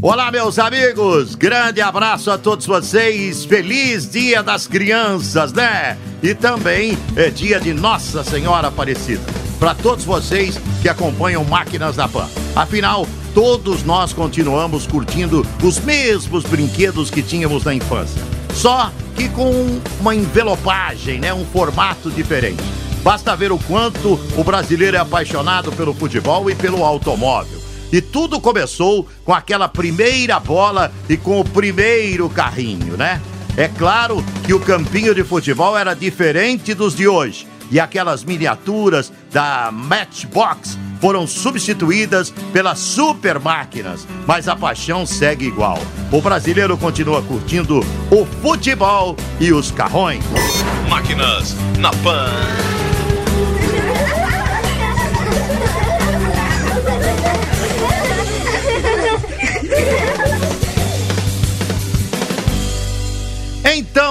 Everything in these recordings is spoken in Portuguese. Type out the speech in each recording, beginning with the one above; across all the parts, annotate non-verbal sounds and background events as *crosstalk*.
Olá, meus amigos! Grande abraço a todos vocês. Feliz Dia das Crianças, né? E também é dia de Nossa Senhora Aparecida. Para todos vocês que acompanham Máquinas da Pan. Afinal, todos nós continuamos curtindo os mesmos brinquedos que tínhamos na infância. Só que com uma envelopagem, né? Um formato diferente. Basta ver o quanto o brasileiro é apaixonado pelo futebol e pelo automóvel. E tudo começou com aquela primeira bola e com o primeiro carrinho, né? É claro que o campinho de futebol era diferente dos de hoje. E aquelas miniaturas da Matchbox foram substituídas pelas super máquinas, mas a paixão segue igual. O brasileiro continua curtindo o futebol e os carrões. Máquinas na Pan.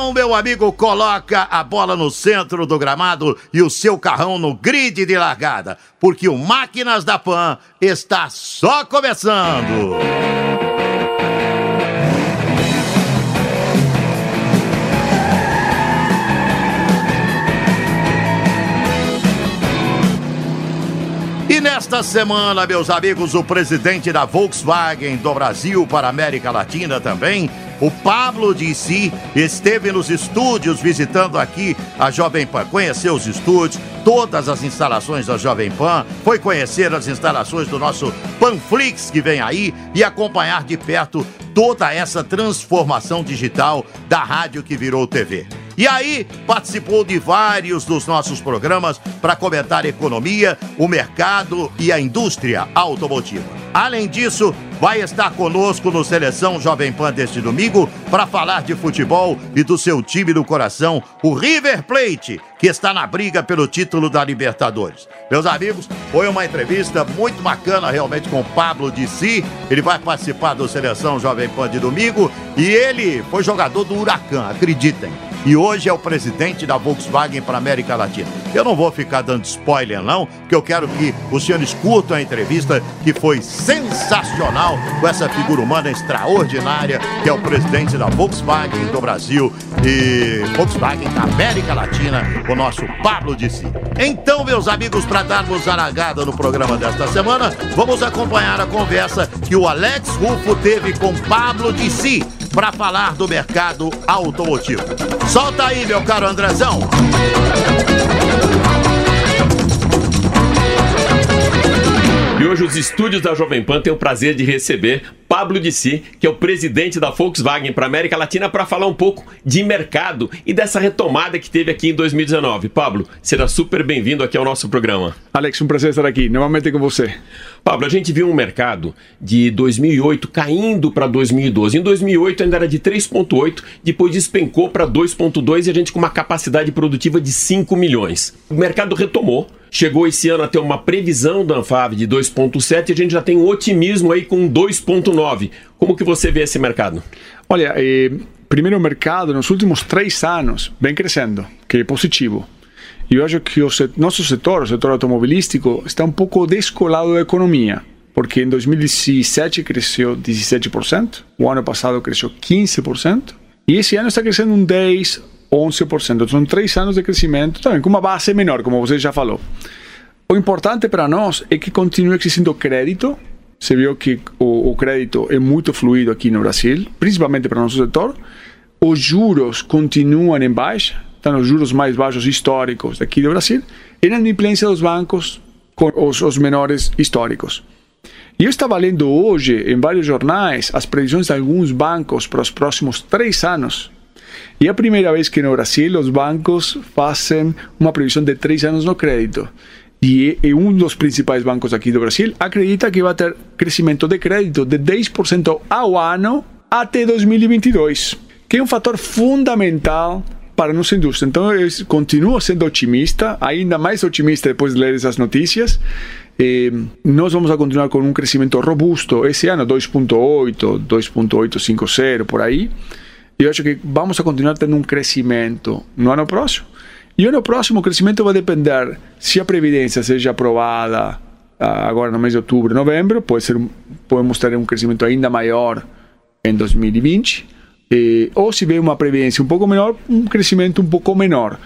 Então, meu amigo, coloca a bola no centro do gramado e o seu carrão no grid de largada, porque o Máquinas da Pan está só começando. E nesta semana, meus amigos, o presidente da Volkswagen do Brasil para a América Latina também, o Pablo Dissi, esteve nos estúdios visitando aqui a Jovem Pan, conheceu os estúdios, todas as instalações da Jovem Pan, foi conhecer as instalações do nosso Panflix que vem aí e acompanhar de perto toda essa transformação digital da rádio que virou TV. E aí, participou de vários dos nossos programas para comentar economia, o mercado e a indústria automotiva. Além disso, vai estar conosco no Seleção Jovem Pan deste domingo para falar de futebol e do seu time do coração, o River Plate, que está na briga pelo título da Libertadores. Meus amigos, foi uma entrevista muito bacana realmente com o Pablo Dissi. Ele vai participar do Seleção Jovem Pan de domingo e ele foi jogador do Huracan, acreditem e hoje é o presidente da Volkswagen para a América Latina. Eu não vou ficar dando spoiler, não, porque eu quero que os senhores curtam a entrevista que foi sensacional com essa figura humana extraordinária que é o presidente da Volkswagen do Brasil e Volkswagen da América Latina, o nosso Pablo Dissi. Então, meus amigos, para darmos aragada no programa desta semana, vamos acompanhar a conversa que o Alex Rufo teve com Pablo Dissi para falar do mercado automotivo. Solta aí, meu caro Andrezão. E hoje os estúdios da Jovem Pan têm o prazer de receber Pablo Dissi, que é o presidente da Volkswagen para a América Latina, para falar um pouco de mercado e dessa retomada que teve aqui em 2019. Pablo, será super bem-vindo aqui ao nosso programa. Alex, um prazer estar aqui, novamente com você. Pablo, a gente viu um mercado de 2008 caindo para 2012. Em 2008 ainda era de 3,8, depois despencou para 2,2 e a gente com uma capacidade produtiva de 5 milhões. O mercado retomou, chegou esse ano a ter uma previsão da Anfave de 2,7 e a gente já tem um otimismo aí com 2,9. Como que você vê esse mercado? Olha, eh, primeiro o mercado nos últimos três anos vem crescendo, que é positivo. E eu acho que o set, nosso setor, o setor automobilístico, está um pouco descolado da economia, porque em 2017 cresceu 17%, o ano passado cresceu 15%, e esse ano está crescendo um 10%, 11%. São três anos de crescimento, também com uma base menor, como você já falou. O importante para nós é que continue existindo crédito. Você viu que o, o crédito é muito fluido aqui no Brasil, principalmente para o nosso setor. Os juros continuam em baixa, estão os juros mais baixos históricos daqui do Brasil, e na inadimplência dos bancos com os, os menores históricos. E eu estava lendo hoje em vários jornais as previsões de alguns bancos para os próximos três anos. E é a primeira vez que no Brasil os bancos fazem uma previsão de três anos no crédito. E, e um dos principais bancos aqui do Brasil acredita que vai ter crescimento de crédito de 10% ao ano até 2022, que é um fator fundamental para a nossa indústria. Então, eu continuo sendo otimista, ainda mais otimista depois de ler essas notícias. Nós vamos continuar com um crescimento robusto. Esse ano, 2,8, 2,850, por aí. Eu acho que vamos continuar tendo um crescimento no ano próximo. E ano próximo o crescimento vai depender se a Previdência seja aprovada ah, agora no mês de outubro, novembro, pode ser, podemos ter um crescimento ainda maior em 2020 eh, ou se vê uma previdência um pouco menor, um crescimento um pouco menor.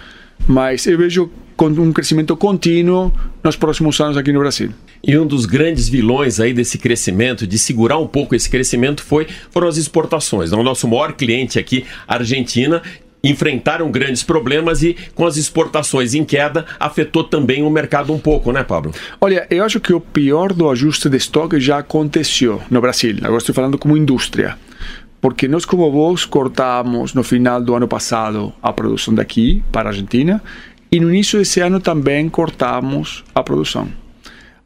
Mas eu vejo um crescimento contínuo nos próximos anos aqui no Brasil. E um dos grandes vilões aí desse crescimento, de segurar um pouco esse crescimento, foi, foram as exportações. O nosso maior cliente aqui, Argentina, enfrentaram grandes problemas e com as exportações em queda afetou também o mercado um pouco, né, Pablo? Olha, eu acho que o pior do ajuste de estoque já aconteceu no Brasil. Agora estou falando como indústria porque nós como Vox cortamos no final do ano passado a produção daqui para a Argentina e no início desse ano também cortamos a produção.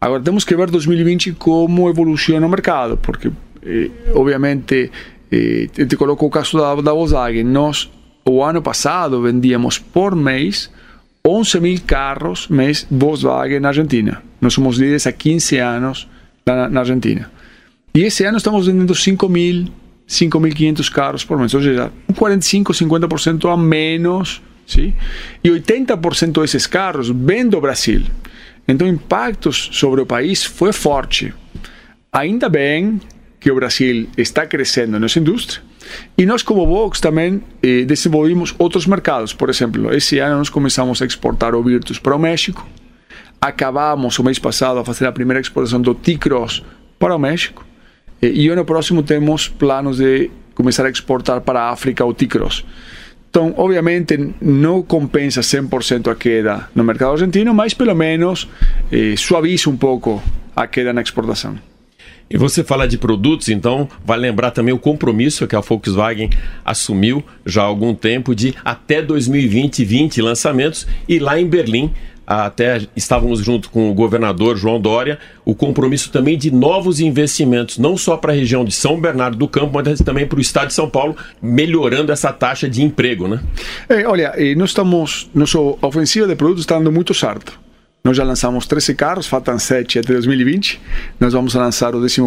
Agora temos que ver 2020 como evoluciona o mercado, porque eh, obviamente eh, te coloco o caso da, da Volkswagen. Nós o ano passado vendíamos por mês 11 mil carros mês Volkswagen na Argentina. Nós somos líderes há 15 anos na, na Argentina. E esse ano estamos vendendo 5 mil 5.500 carros por mês, ou seja, um 45, 50% a menos, sim? e 80% desses carros vêm do Brasil. Então, o impacto sobre o país foi forte. Ainda bem que o Brasil está crescendo nessa indústria, e nós, como Vox, também eh, desenvolvimos outros mercados. Por exemplo, esse ano nós começamos a exportar o Virtus para o México, acabamos o mês passado a fazer a primeira exportação do T-Cross para o México, e ano próximo temos planos de começar a exportar para a África o T-Cross. Então, obviamente, não compensa 100% a queda no mercado argentino, mas pelo menos eh, suaviza um pouco a queda na exportação. E você fala de produtos, então vai lembrar também o compromisso que a Volkswagen assumiu já há algum tempo de até 2020 20 lançamentos e lá em Berlim até estávamos junto com o governador João Dória, o compromisso também de novos investimentos, não só para a região de São Bernardo do Campo, mas também para o estado de São Paulo, melhorando essa taxa de emprego, né? É, olha, nós estamos, nossa ofensiva de produtos está dando muito certo. Nós já lançamos 13 carros, faltam 7 até 2020. Nós vamos lançar o 14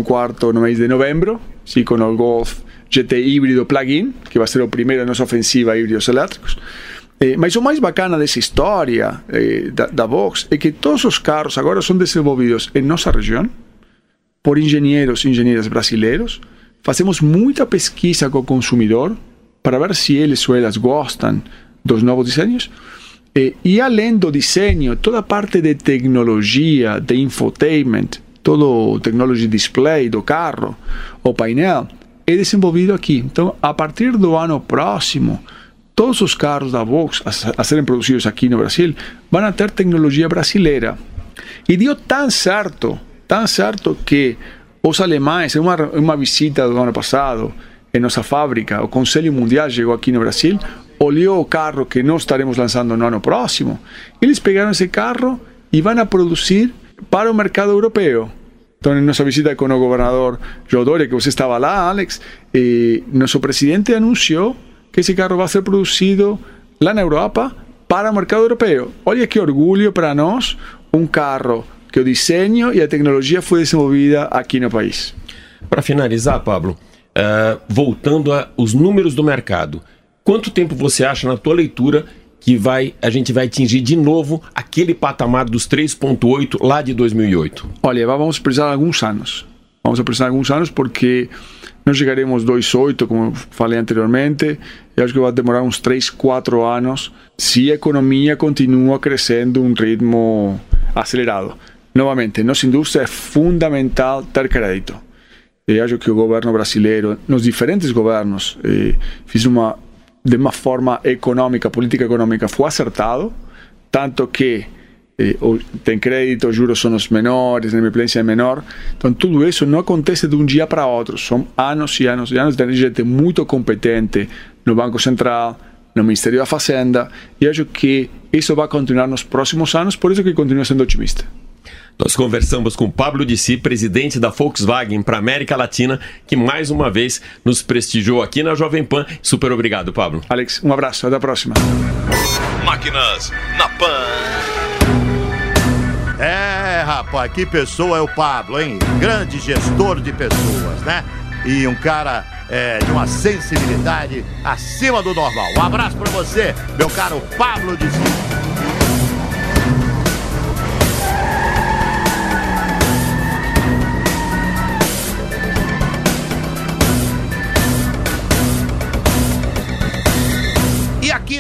no mês de novembro, sim, com o Golf GT híbrido plug-in, que vai ser o primeiro da nossa ofensiva híbridos elétricos. Eh, mas o mais bacana dessa história eh, da, da Vox é que todos os carros agora são desenvolvidos em nossa região por engenheiros e engenheiras brasileiros. Fazemos muita pesquisa com o consumidor para ver se eles ou elas gostam dos novos desenhos. Eh, e além do desenho, toda a parte de tecnologia, de infotainment, todo o technology display do carro, o painel, é desenvolvido aqui. Então, a partir do ano próximo, todos os carros da Vox a serem produzidos aqui no Brasil vão a ter tecnologia brasileira. E deu tão certo, tão certo que os alemães, em uma, uma visita do ano passado, em nossa fábrica, o Conselho Mundial chegou aqui no Brasil, olhou o carro que nós estaremos lançando no ano próximo, eles pegaram esse carro e vão a produzir para o mercado europeu. Então, em nossa visita com o governador Doria, que você estava lá, Alex, eh, nosso presidente anunciou que ese carro va a ser producido lá na Europa para o mercado europeu. Olha que orgulho para nós, um carro que o desenho e a tecnologia foi desenvolvida aqui no país. Para finalizar, Pablo, uh, voltando aos números do mercado, quanto tempo você acha na tua leitura que vai a gente vai atingir de novo aquele patamar dos 3.8 lá de 2008? Olha, vamos precisar de alguns anos. Vamos precisar de alguns anos porque não chegaremos 2,8, como falei anteriormente. Eu acho que vai demorar uns 3, 4 anos se a economia continua crescendo um ritmo acelerado. Novamente, nossa indústria é fundamental ter crédito. Eu acho que o governo brasileiro, nos diferentes governos, eh, fez uma de uma forma econômica, política econômica, foi acertado, tanto que eh, tem crédito, juros são os menores, a inadimplência é menor. Então, tudo isso não acontece de um dia para outro. São anos e anos e anos de gente muito competente no Banco Central, no Ministério da Fazenda, e acho que isso vai continuar nos próximos anos, por isso que continuo sendo otimista. Nós conversamos com Pablo Dissi, presidente da Volkswagen para América Latina, que mais uma vez nos prestigiou aqui na Jovem Pan. Super obrigado, Pablo. Alex, um abraço, até a próxima. Máquinas na Pan. É, rapaz, que pessoa é o Pablo, hein? Grande gestor de pessoas, né? E um cara é, de uma sensibilidade acima do normal. Um abraço para você, meu caro Pablo Dissi.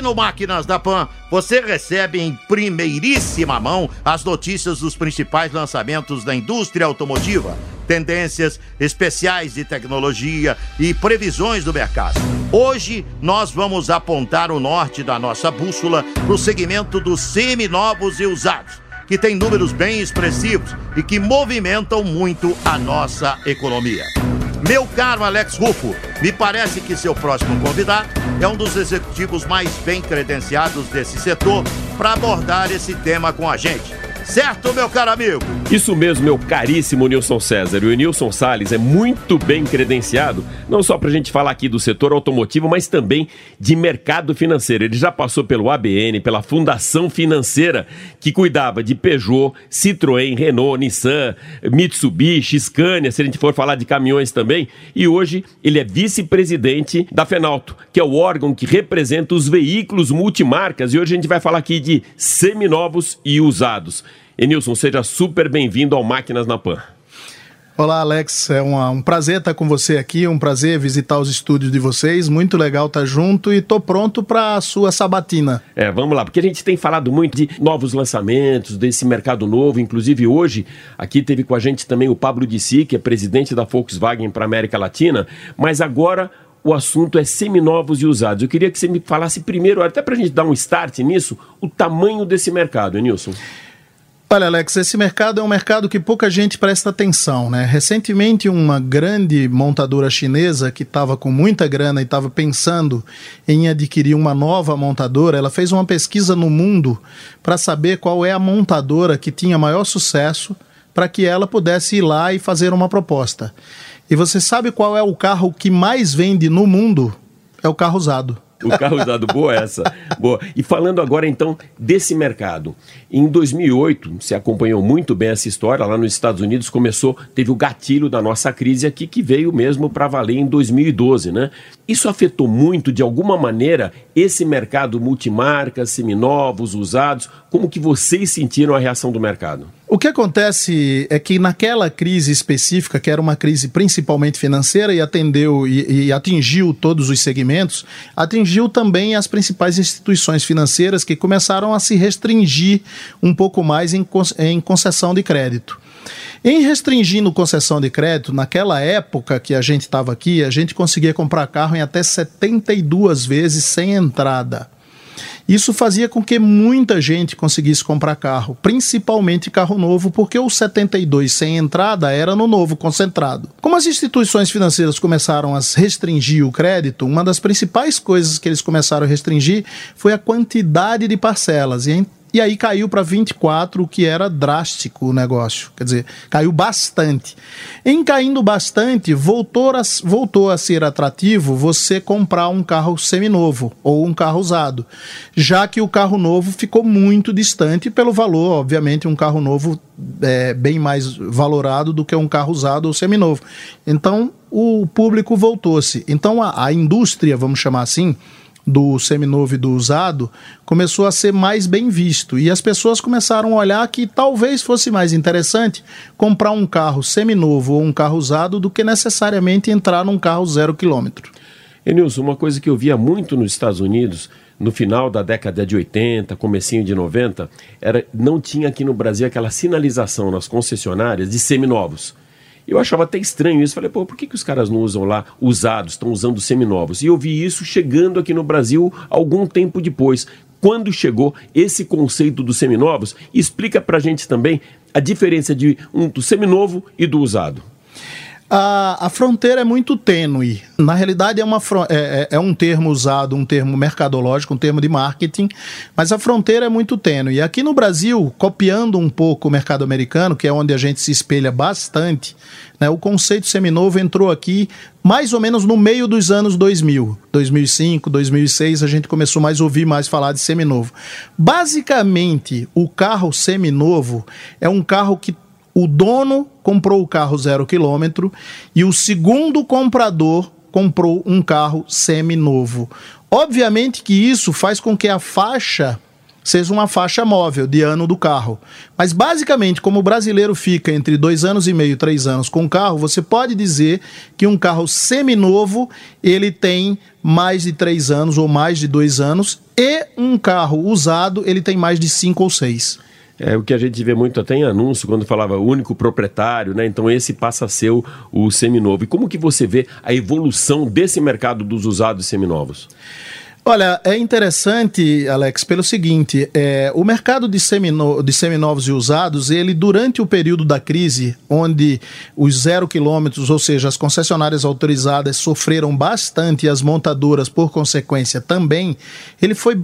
No Máquinas da Pan, você recebe em primeiríssima mão as notícias dos principais lançamentos da indústria automotiva, tendências especiais de tecnologia e previsões do mercado. Hoje nós vamos apontar o norte da nossa bússola para o segmento dos seminovos e usados, que tem números bem expressivos e que movimentam muito a nossa economia. Meu caro Alex Rufo, me parece que seu próximo convidado é um dos executivos mais bem credenciados desse setor para abordar esse tema com a gente. Certo, meu caro amigo? Isso mesmo, meu caríssimo Nilson César. O Nilson Salles é muito bem credenciado, não só para a gente falar aqui do setor automotivo, mas também de mercado financeiro. Ele já passou pelo ABN, pela Fundação Financeira, que cuidava de Peugeot, Citroën, Renault, Nissan, Mitsubishi, Scania, se a gente for falar de caminhões também. E hoje ele é vice-presidente da Fenalto, que é o órgão que representa os veículos multimarcas. E hoje a gente vai falar aqui de seminovos e usados. Enilson, seja super bem-vindo ao Máquinas na Pan. Olá, Alex. É uma, um prazer estar com você aqui, um prazer visitar os estúdios de vocês. Muito legal estar junto e tô pronto para a sua sabatina. É, vamos lá, porque a gente tem falado muito de novos lançamentos, desse mercado novo. Inclusive, hoje, aqui teve com a gente também o Pablo Dissi, que é presidente da Volkswagen para a América Latina. Mas agora o assunto é seminovos e usados. Eu queria que você me falasse primeiro, até para a gente dar um start nisso, o tamanho desse mercado, Enilson. Olha, Alex, esse mercado é um mercado que pouca gente presta atenção, né? Recentemente, uma grande montadora chinesa que estava com muita grana e estava pensando em adquirir uma nova montadora, ela fez uma pesquisa no mundo para saber qual é a montadora que tinha maior sucesso para que ela pudesse ir lá e fazer uma proposta. E você sabe qual é o carro que mais vende no mundo? É o carro usado. *laughs* O carro usado, boa essa. Boa. E falando agora então desse mercado. Em 2008, você acompanhou muito bem essa história, lá nos Estados Unidos começou, teve o gatilho da nossa crise aqui que veio mesmo para valer em 2012, né? Isso afetou muito de alguma maneira esse mercado multimarcas, seminovos, usados? Como que vocês sentiram a reação do mercado? O que acontece é que naquela crise específica, que era uma crise principalmente financeira e atendeu e, e, atingiu todos os segmentos, atingiu também as principais instituições financeiras que começaram a se restringir um pouco mais em, em concessão de crédito. Em restringindo concessão de crédito, naquela época que a gente estava aqui, a gente conseguia comprar carro em até 72 vezes sem entrada. Isso fazia com que muita gente conseguisse comprar carro, principalmente carro novo, porque o 72 sem entrada era no novo concentrado. Como as instituições financeiras começaram a restringir o crédito, uma das principais coisas que eles começaram a restringir foi a quantidade de parcelas. E e aí caiu para 24, o que era drástico o negócio. Quer dizer, caiu bastante. Em caindo bastante, voltou a, voltou a ser atrativo você comprar um carro seminovo ou um carro usado, já que o carro novo ficou muito distante pelo valor, obviamente, um carro novo é bem mais valorado do que um carro usado ou seminovo. Então, o público voltou-se. Então, a, a indústria, vamos chamar assim, do seminovo e do usado começou a ser mais bem visto e as pessoas começaram a olhar que talvez fosse mais interessante comprar um carro seminovo ou um carro usado do que necessariamente entrar num carro zero quilômetro. Enilson, uma coisa que eu via muito nos Estados Unidos no final da década de 80, comecinho de 90, era não tinha aqui no Brasil aquela sinalização nas concessionárias de seminovos. Eu achava até estranho isso. Falei, pô, por que, que os caras não usam lá usados, estão usando seminovos? E eu vi isso chegando aqui no Brasil algum tempo depois. Quando chegou esse conceito dos seminovos, explica pra gente também a diferença de um do seminovo e do usado. A, a fronteira é muito tênue. Na realidade, é, uma, é, é, é um termo usado, um termo mercadológico, um termo de marketing, mas a fronteira é muito tênue. E aqui no Brasil, copiando um pouco o mercado americano, que é onde a gente se espelha bastante, né, o conceito seminovo entrou aqui mais ou menos no meio dos anos 2000. 2005, 2006, a gente começou mais a ouvir mais falar de seminovo. Basicamente, o carro seminovo é um carro que o dono comprou o carro zero quilômetro e o segundo comprador comprou um carro semi-novo. Obviamente que isso faz com que a faixa seja uma faixa móvel de ano do carro. Mas basicamente, como o brasileiro fica entre dois anos e meio, três anos com o carro, você pode dizer que um carro seminovo ele tem mais de três anos ou mais de dois anos e um carro usado ele tem mais de cinco ou seis. É o que a gente vê muito até em anúncio, quando falava único proprietário, né? Então esse passa a ser o, o seminovo. E como que você vê a evolução desse mercado dos usados seminovos? Olha, é interessante, Alex, pelo seguinte: é, o mercado de, semino, de seminovos e usados, ele durante o período da crise, onde os zero quilômetros, ou seja, as concessionárias autorizadas sofreram bastante e as montadoras, por consequência, também, ele foi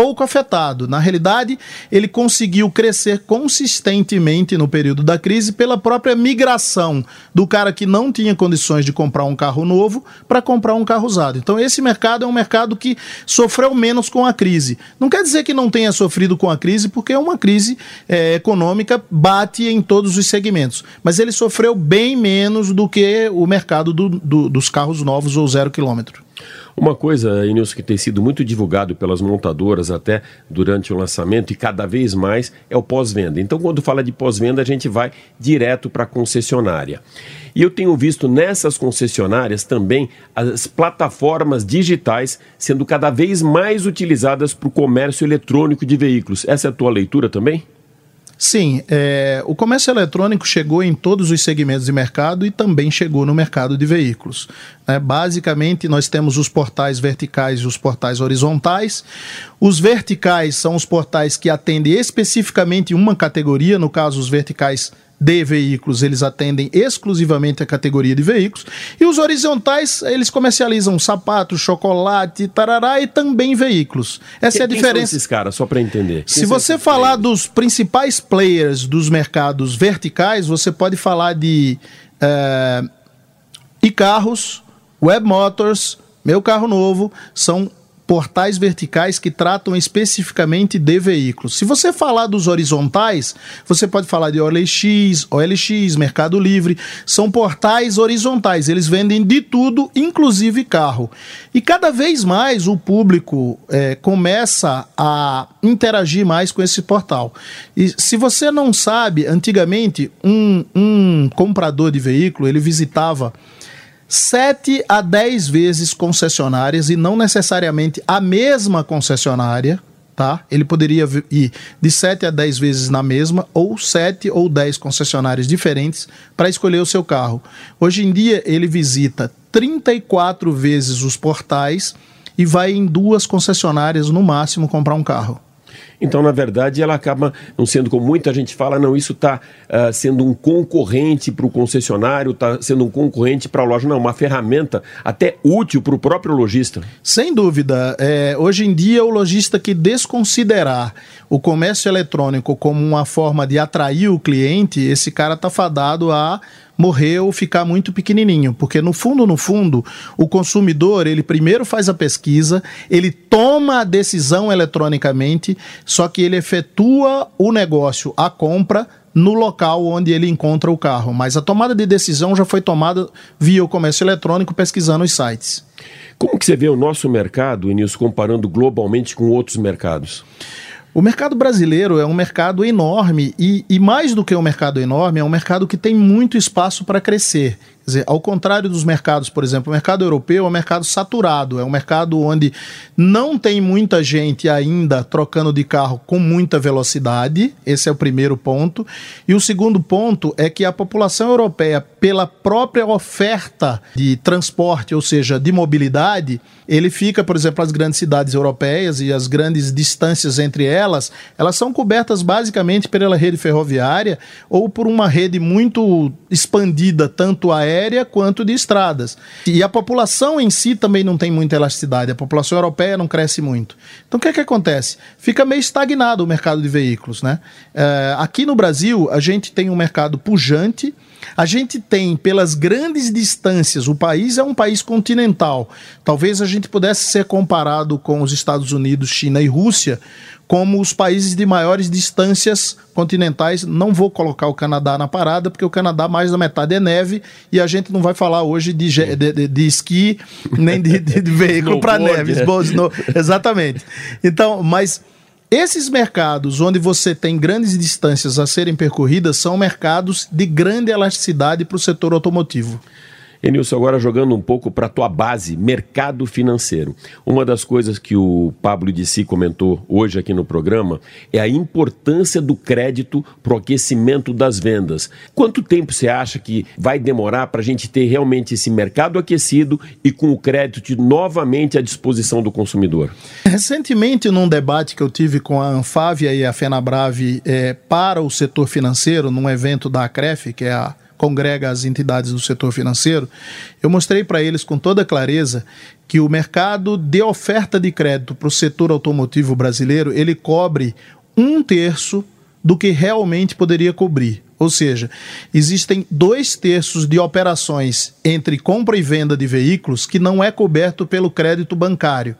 pouco afetado. Na realidade, ele conseguiu crescer consistentemente no período da crise pela própria migração do cara que não tinha condições de comprar um carro novo para comprar um carro usado. Então, esse mercado é um mercado que sofreu menos com a crise. Não quer dizer que não tenha sofrido com a crise, porque é uma crise é, econômica bate em todos os segmentos. Mas ele sofreu bem menos do que o mercado do, do, dos carros novos ou zero quilômetro. Uma coisa, Inilson, que tem sido muito divulgado pelas montadoras até durante o lançamento e cada vez mais é o pós-venda. Então, quando fala de pós-venda, a gente vai direto para a concessionária. E eu tenho visto nessas concessionárias também as plataformas digitais sendo cada vez mais utilizadas para o comércio eletrônico de veículos. Essa é a tua leitura também? Sim, é, o comércio eletrônico chegou em todos os segmentos de mercado e também chegou no mercado de veículos. É, basicamente, nós temos os portais verticais e os portais horizontais. Os verticais são os portais que atendem especificamente uma categoria, no caso, os verticais de veículos, eles atendem exclusivamente a categoria de veículos. E os horizontais, eles comercializam sapatos, chocolate, tarará e também veículos. Essa quem, é a diferença. Quem esses caras, só para entender? Se você falar players? dos principais players dos mercados verticais, você pode falar de é, e-carros, Web Motors, Meu Carro Novo, são portais verticais que tratam especificamente de veículos. Se você falar dos horizontais, você pode falar de OLX, OLX, Mercado Livre, são portais horizontais, eles vendem de tudo, inclusive carro. E cada vez mais o público é, começa a interagir mais com esse portal. E se você não sabe, antigamente um, um comprador de veículo ele visitava 7 a 10 vezes concessionárias e não necessariamente a mesma concessionária, tá? Ele poderia ir de 7 a 10 vezes na mesma ou 7 ou 10 concessionárias diferentes para escolher o seu carro. Hoje em dia ele visita 34 vezes os portais e vai em duas concessionárias no máximo comprar um carro. Então, na verdade, ela acaba não sendo como muita gente fala, não, isso está uh, ah, sendo um concorrente para o concessionário, está sendo um concorrente para a loja, não, uma ferramenta até útil para o próprio lojista. Sem dúvida. É, hoje em dia, o lojista que desconsiderar o comércio eletrônico como uma forma de atrair o cliente, esse cara está fadado a morrer ou ficar muito pequenininho, porque no fundo, no fundo, o consumidor, ele primeiro faz a pesquisa, ele toma a decisão eletronicamente, só que ele efetua o negócio, a compra no local onde ele encontra o carro, mas a tomada de decisão já foi tomada via o comércio eletrônico pesquisando os sites. Como que você vê o nosso mercado, Início, comparando globalmente com outros mercados? O mercado brasileiro é um mercado enorme e, e, mais do que um mercado enorme, é um mercado que tem muito espaço para crescer. Quer dizer, ao contrário dos mercados, por exemplo, o mercado europeu é um mercado saturado, é um mercado onde não tem muita gente ainda trocando de carro com muita velocidade. Esse é o primeiro ponto. E o segundo ponto é que a população europeia, pela própria oferta de transporte, ou seja, de mobilidade, ele fica, por exemplo, as grandes cidades europeias e as grandes distâncias entre elas, elas são cobertas basicamente pela rede ferroviária ou por uma rede muito expandida, tanto aérea aérea quanto de estradas. E a população em si também não tem muita elasticidade, a população europeia não cresce muito. Então o que é que acontece? Fica meio estagnado o mercado de veículos. Né? É, aqui no Brasil, a gente tem um mercado pujante. A gente tem, pelas grandes distâncias, o país é um país continental. Talvez a gente pudesse ser comparado com os Estados Unidos, China e Rússia, como os países de maiores distâncias continentais. Não vou colocar o Canadá na parada, porque o Canadá mais da metade é neve e a gente não vai falar hoje de, de, de, de esqui nem de, *laughs* veículo para neve. É. Snow, exatamente. Então, mas esses mercados onde você tem grandes distâncias a serem percorridas são mercados de grande elasticidade para o setor automotivo. Enilson, agora jogando um pouco para a tua base, mercado financeiro. Uma das coisas que o Pablo de Si comentou hoje aqui no programa é a importância do crédito para o aquecimento das vendas. Quanto tempo você acha que vai demorar para a gente ter realmente esse mercado aquecido e com o crédito novamente à disposição do consumidor? Recentemente, num debate que eu tive com a Anfávia e a Fenabrave é, para o setor financeiro, num evento da ACREF, que é a congrega as entidades do setor financeiro, eu mostrei para eles com toda clareza que o mercado de oferta de crédito para o setor automotivo brasileiro ele cobre um terço do que realmente poderia cobrir. Ou seja, existem dois terços de operações entre compra e venda de veículos que não é coberto pelo crédito bancário.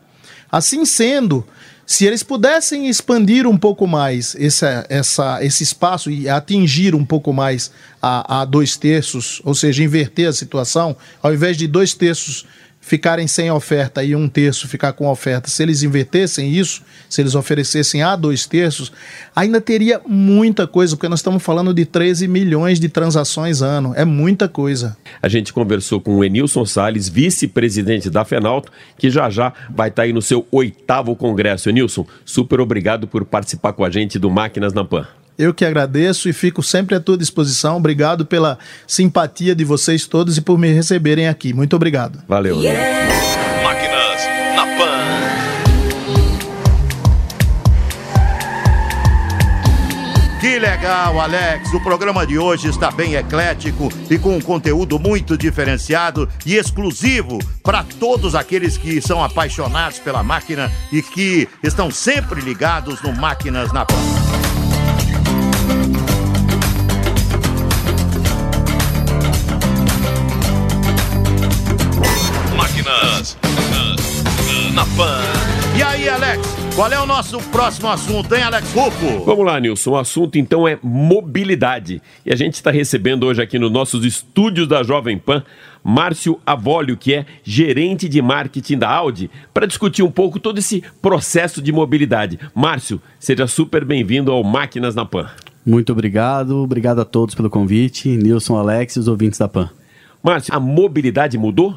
Assim sendo, se eles pudessem expandir um pouco mais essa, essa, esse espaço e atingir um pouco mais a, a dois terços, ou seja, inverter a situação, ao invés de dois terços ficarem sem oferta e um terço ficar com oferta, se eles invertessem isso, se eles oferecessem a dois terços, ainda teria muita coisa, porque nós estamos falando de 13 milhões de transações ano. É muita coisa. A gente conversou com o Enilson Salles, vice-presidente da Fenalto, que já já vai estar aí no seu oitavo congresso. Enilson, super obrigado por participar com a gente do Máquinas na Pan. Eu que agradeço e fico sempre à tua disposição. Obrigado pela simpatia de vocês todos e por me receberem aqui. Muito obrigado. Valeu. Yeah. Máquinas na Pan. Que legal, Alex! O programa de hoje está bem eclético e com um conteúdo muito diferenciado e exclusivo para todos aqueles que são apaixonados pela máquina e que estão sempre ligados no Máquinas na Pan. Na Pan. E aí, Alex? Qual é o nosso próximo assunto, hein, Alex Rufo? Vamos lá, Nilson. O assunto então é mobilidade. E a gente está recebendo hoje aqui nos nossos estúdios da Jovem Pan Márcio Avolio, que é gerente de marketing da Audi, para discutir um pouco todo esse processo de mobilidade. Márcio, seja super bem-vindo ao Máquinas na Pan. Muito obrigado, obrigado a todos pelo convite. Nilson, Alex e os ouvintes da Pan. Márcio, a mobilidade mudou?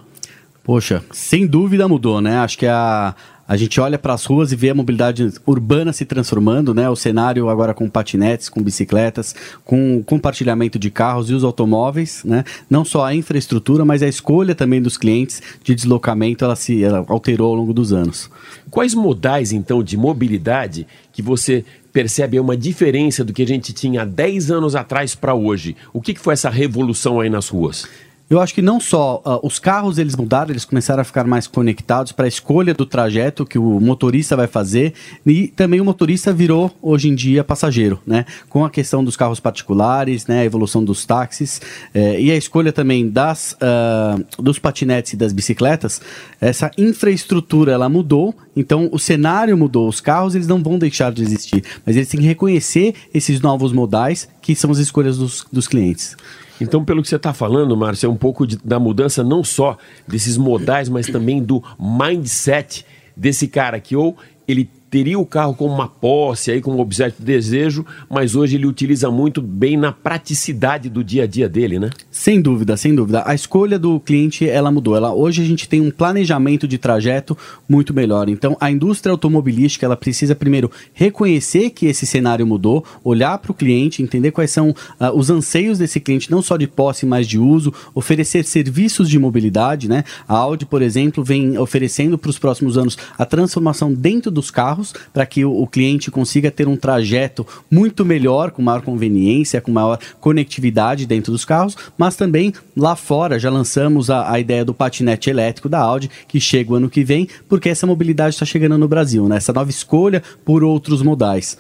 Poxa, sem dúvida mudou, né? Acho que a, a gente olha para as ruas e vê a mobilidade urbana se transformando, né? O cenário agora com patinetes, com bicicletas, com compartilhamento de carros e os automóveis, né? Não só a infraestrutura, mas a escolha também dos clientes de deslocamento, ela se ela alterou ao longo dos anos. Quais modais, então, de mobilidade que você percebe uma diferença do que a gente tinha há 10 anos atrás para hoje? O que, que foi essa revolução aí nas ruas? Eu acho que não só uh, os carros eles mudaram, eles começaram a ficar mais conectados para a escolha do trajeto que o motorista vai fazer e também o motorista virou hoje em dia passageiro, né? Com a questão dos carros particulares, né? A evolução dos táxis eh, e a escolha também das uh, dos patinetes e das bicicletas, essa infraestrutura ela mudou, então o cenário mudou, os carros eles não vão deixar de existir, mas eles têm que reconhecer esses novos modais que são as escolhas dos, dos clientes. Então, pelo que você está falando, Márcio, é um pouco de, da mudança não só desses modais, mas também do mindset desse cara que ou ele teria o carro como uma posse, aí como objeto de desejo, mas hoje ele utiliza muito bem na praticidade do dia a dia dele, né? Sem dúvida, sem dúvida. A escolha do cliente, ela mudou. Ela, hoje a gente tem um planejamento de trajeto muito melhor. Então, a indústria automobilística, ela precisa primeiro reconhecer que esse cenário mudou, olhar para o cliente, entender quais são uh, os anseios desse cliente, não só de posse, mas de uso, oferecer serviços de mobilidade, né? A Audi, por exemplo, vem oferecendo para os próximos anos a transformação dentro dos carros carros para que o, o cliente consiga ter um trajeto muito melhor, com maior conveniência, com maior conectividade dentro dos carros, mas também lá fora já lançamos a, a ideia do patinete elétrico da Audi, que chega o ano que vem, porque essa mobilidade está chegando no Brasil, né? essa nova escolha por outros modais.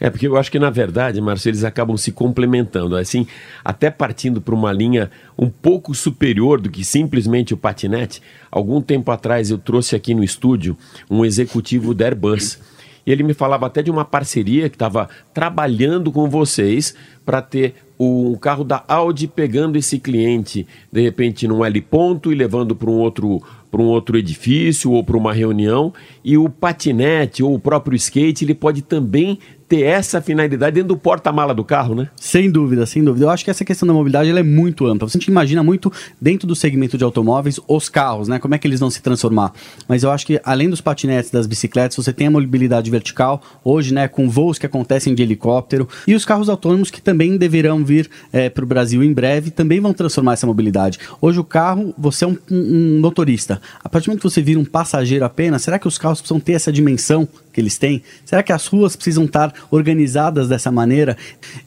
É, porque eu acho que, na verdade, Márcio, eles acabam se complementando. Assim, até partindo para uma linha um pouco superior do que simplesmente o patinete. Algum tempo atrás eu trouxe aqui no estúdio um executivo da Airbus. E ele me falava até de uma parceria que estava trabalhando com vocês para ter o carro da Audi pegando esse cliente, de repente, num L ponto e levando para um outro para um outro edifício ou para uma reunião e o patinete ou o próprio skate ele pode também ter essa finalidade dentro do porta-mala do carro, né? Sem dúvida, sem dúvida. Eu acho que essa questão da mobilidade ela é muito ampla. Você imagina muito dentro do segmento de automóveis os carros, né? Como é que eles vão se transformar. Mas eu acho que além dos patinetes, das bicicletas, você tem a mobilidade vertical hoje, né? Com voos que acontecem de helicóptero e os carros autônomos que também deverão vir é, para o Brasil em breve também vão transformar essa mobilidade. Hoje o carro, você é um, um, um motorista. A partir do momento que você vira um passageiro apenas, será que os carros precisam ter essa dimensão que eles têm? Será que as ruas precisam estar organizadas dessa maneira?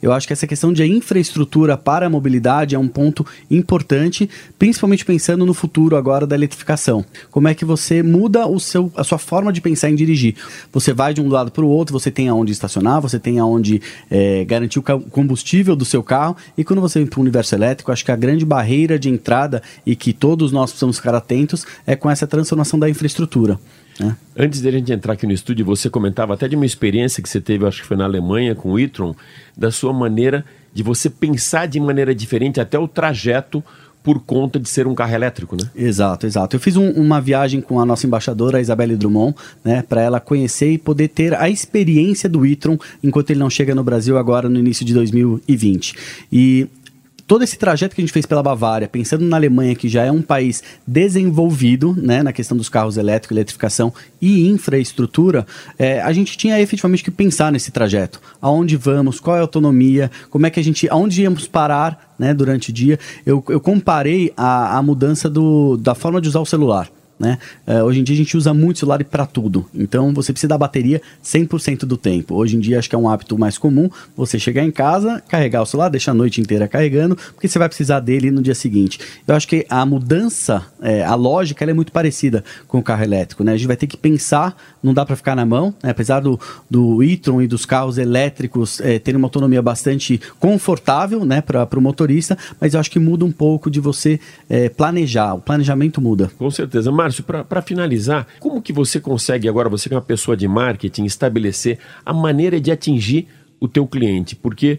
Eu acho que essa questão de infraestrutura para a mobilidade é um ponto importante, principalmente pensando no futuro agora da eletrificação. Como é que você muda o seu, a sua forma de pensar em dirigir? Você vai de um lado para o outro, você tem aonde estacionar, você tem aonde é, garantir o combustível do seu carro, e quando você vem para o universo elétrico, acho que a grande barreira de entrada e que todos nós precisamos ficar atentos é com essa transformação da infraestrutura. É. Antes de a gente entrar aqui no estúdio, você comentava até de uma experiência que você teve, acho que foi na Alemanha, com o e-tron, da sua maneira de você pensar de maneira diferente até o trajeto por conta de ser um carro elétrico, né? Exato, exato. Eu fiz um, uma viagem com a nossa embaixadora, a Isabelle Drummond, né, para ela conhecer e poder ter a experiência do e-tron enquanto ele não chega no Brasil agora no início de 2020. E todo esse trajeto que a gente fez pela Bavária, pensando na Alemanha, que já é um país desenvolvido né, na questão dos carros elétricos, eletrificação e infraestrutura, é, a gente tinha efetivamente que pensar nesse trajeto. Aonde vamos, qual é a autonomia, como é que a gente. aonde íamos parar né, durante o dia. Eu, eu comparei a, a mudança do, da forma de usar o celular. Né? Uh, hoje em dia a gente usa muito celular para tudo, então você precisa da bateria 100% do tempo. Hoje em dia acho que é um hábito mais comum você chegar em casa, carregar o celular, deixar a noite inteira carregando, porque você vai precisar dele no dia seguinte. Eu acho que a mudança, é, a lógica, é muito parecida com o carro elétrico. Né? A gente vai ter que pensar, não dá para ficar na mão, né? apesar do, do e-tron e dos carros elétricos é, terem uma autonomia bastante confortável né, para o motorista, mas eu acho que muda um pouco de você é, planejar, o planejamento muda. Com certeza, mas Márcio, para finalizar, como que você consegue agora, você que é uma pessoa de marketing, estabelecer a maneira de atingir o teu cliente? Porque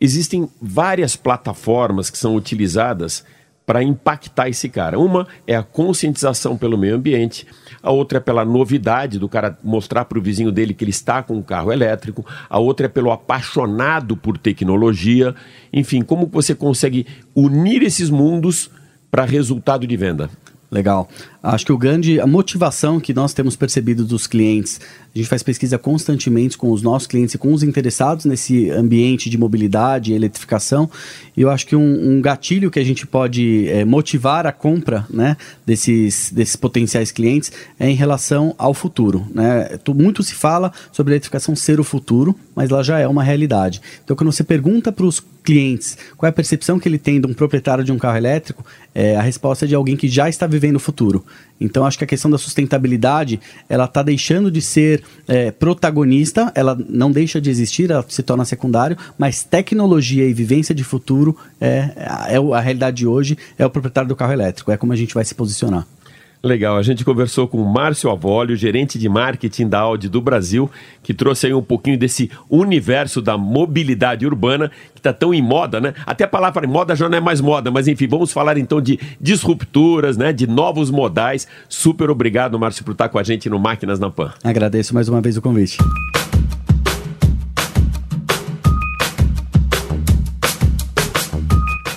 existem várias plataformas que são utilizadas para impactar esse cara. Uma é a conscientização pelo meio ambiente, a outra é pela novidade do cara mostrar para o vizinho dele que ele está com um carro elétrico, a outra é pelo apaixonado por tecnologia. Enfim, como você consegue unir esses mundos para resultado de venda? Legal. Acho que o grande a motivação que nós temos percebido dos clientes, a gente faz pesquisa constantemente com os nossos clientes e com os interessados nesse ambiente de mobilidade e eletrificação. E eu acho que um, um gatilho que a gente pode é, motivar a compra né, desses, desses potenciais clientes é em relação ao futuro. Né? Muito se fala sobre a eletrificação ser o futuro, mas ela já é uma realidade. Então, quando você pergunta para os clientes qual é a percepção que ele tem de um proprietário de um carro elétrico, é, a resposta é de alguém que já está vivendo o futuro. Então acho que a questão da sustentabilidade ela está deixando de ser é, protagonista, ela não deixa de existir, ela se torna secundário, mas tecnologia e vivência de futuro é, é a realidade de hoje, é o proprietário do carro elétrico, é como a gente vai se posicionar. Legal, a gente conversou com o Márcio Avolio, gerente de marketing da Audi do Brasil, que trouxe aí um pouquinho desse universo da mobilidade urbana, que está tão em moda, né? Até a palavra em moda já não é mais moda, mas enfim, vamos falar então de disrupturas, né? De novos modais. Super obrigado, Márcio, por estar com a gente no Máquinas na Pan. Agradeço mais uma vez o convite.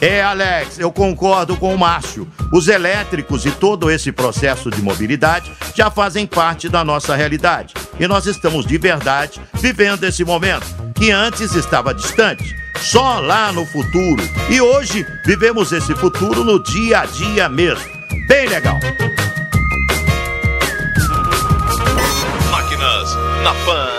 É, Alex, eu concordo com o Márcio. Os elétricos e todo esse processo de mobilidade já fazem parte da nossa realidade. E nós estamos de verdade vivendo esse momento, que antes estava distante, só lá no futuro. E hoje vivemos esse futuro no dia a dia mesmo. Bem legal. Máquinas na Pan.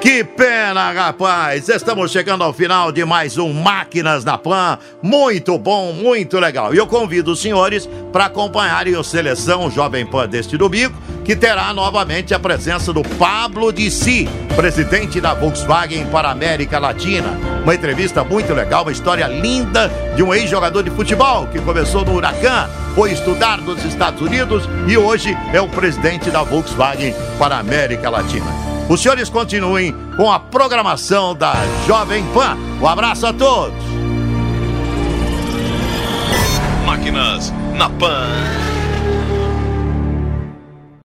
Que pena, rapaz! Estamos chegando ao final de mais um Máquinas na Pan. Muito bom, muito legal. E eu convido os senhores para acompanharem o Seleção Jovem Pan deste domingo, que terá novamente a presença do Pablo Dissi, presidente da Volkswagen para a América Latina. Uma entrevista muito legal, uma história linda de um ex-jogador de futebol que começou no Huracan, foi estudar nos Estados Unidos e hoje é o presidente da Volkswagen para a América Latina. Os senhores continuem com a programação da Jovem Pan. Um abraço a todos. Máquinas na Pan.